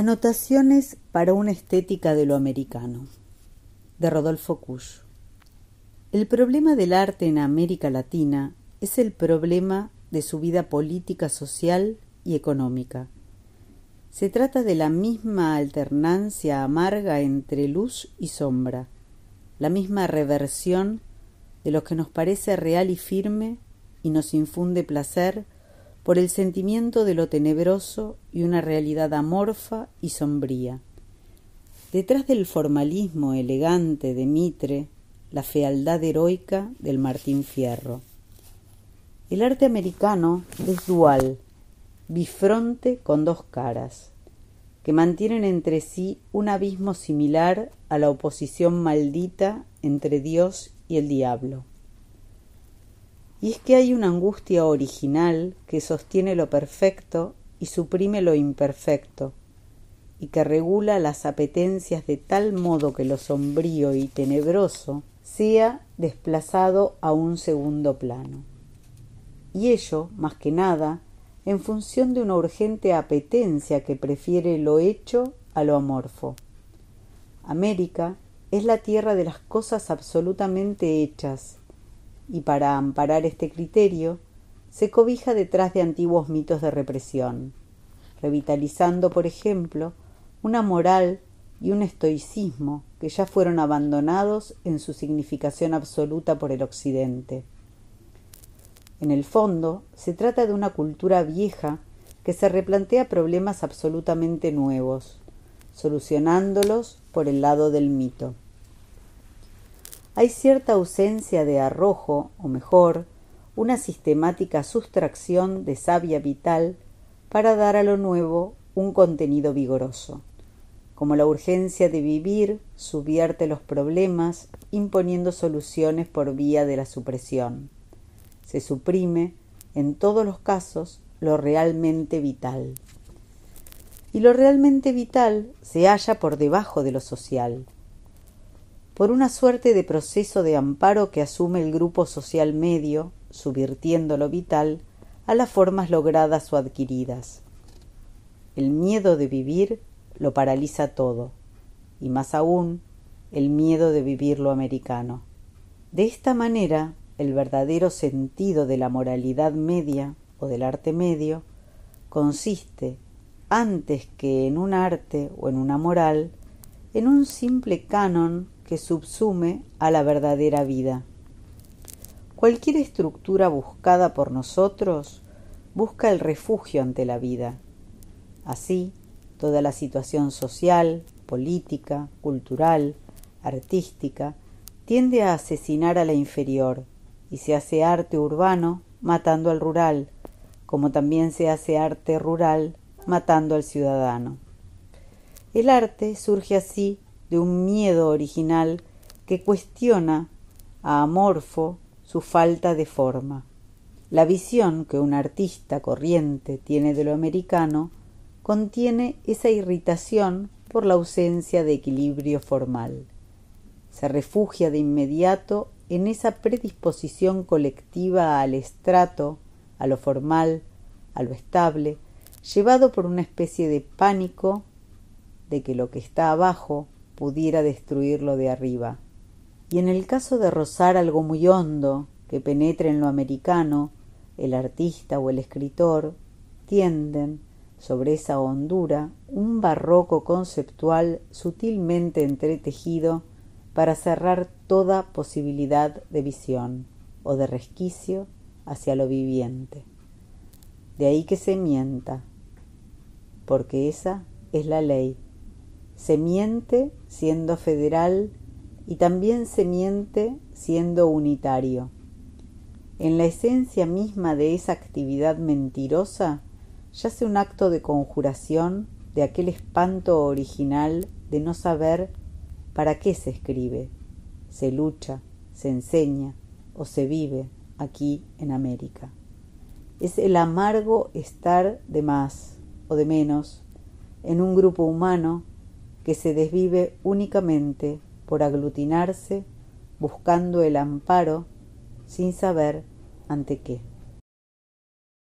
Anotaciones para una estética de lo americano de Rodolfo Kusch. El problema del arte en América Latina es el problema de su vida política, social y económica. Se trata de la misma alternancia amarga entre luz y sombra, la misma reversión de lo que nos parece real y firme y nos infunde placer por el sentimiento de lo tenebroso y una realidad amorfa y sombría. Detrás del formalismo elegante de Mitre, la fealdad heroica del Martín Fierro. El arte americano es dual, bifronte con dos caras, que mantienen entre sí un abismo similar a la oposición maldita entre Dios y el diablo. Y es que hay una angustia original que sostiene lo perfecto y suprime lo imperfecto, y que regula las apetencias de tal modo que lo sombrío y tenebroso sea desplazado a un segundo plano. Y ello, más que nada, en función de una urgente apetencia que prefiere lo hecho a lo amorfo. América es la tierra de las cosas absolutamente hechas, y para amparar este criterio se cobija detrás de antiguos mitos de represión, revitalizando, por ejemplo, una moral y un estoicismo que ya fueron abandonados en su significación absoluta por el Occidente. En el fondo, se trata de una cultura vieja que se replantea problemas absolutamente nuevos, solucionándolos por el lado del mito hay cierta ausencia de arrojo, o mejor, una sistemática sustracción de savia vital para dar a lo nuevo un contenido vigoroso. Como la urgencia de vivir subvierte los problemas imponiendo soluciones por vía de la supresión. Se suprime, en todos los casos, lo realmente vital. Y lo realmente vital se halla por debajo de lo social por una suerte de proceso de amparo que asume el grupo social medio, subvirtiendo lo vital a las formas logradas o adquiridas. El miedo de vivir lo paraliza todo, y más aún el miedo de vivir lo americano. De esta manera, el verdadero sentido de la moralidad media o del arte medio consiste, antes que en un arte o en una moral, en un simple canon que subsume a la verdadera vida. Cualquier estructura buscada por nosotros busca el refugio ante la vida. Así, toda la situación social, política, cultural, artística, tiende a asesinar a la inferior y se hace arte urbano matando al rural, como también se hace arte rural matando al ciudadano. El arte surge así de un miedo original que cuestiona a Amorfo su falta de forma. La visión que un artista corriente tiene de lo americano contiene esa irritación por la ausencia de equilibrio formal. Se refugia de inmediato en esa predisposición colectiva al estrato, a lo formal, a lo estable, llevado por una especie de pánico de que lo que está abajo pudiera destruirlo de arriba. Y en el caso de rozar algo muy hondo que penetre en lo americano, el artista o el escritor tienden sobre esa hondura un barroco conceptual sutilmente entretejido para cerrar toda posibilidad de visión o de resquicio hacia lo viviente. De ahí que se mienta, porque esa es la ley se miente siendo federal y también se miente siendo unitario. En la esencia misma de esa actividad mentirosa yace un acto de conjuración de aquel espanto original de no saber para qué se escribe, se lucha, se enseña o se vive aquí en América. Es el amargo estar de más o de menos en un grupo humano que se desvive únicamente por aglutinarse buscando el amparo sin saber ante qué.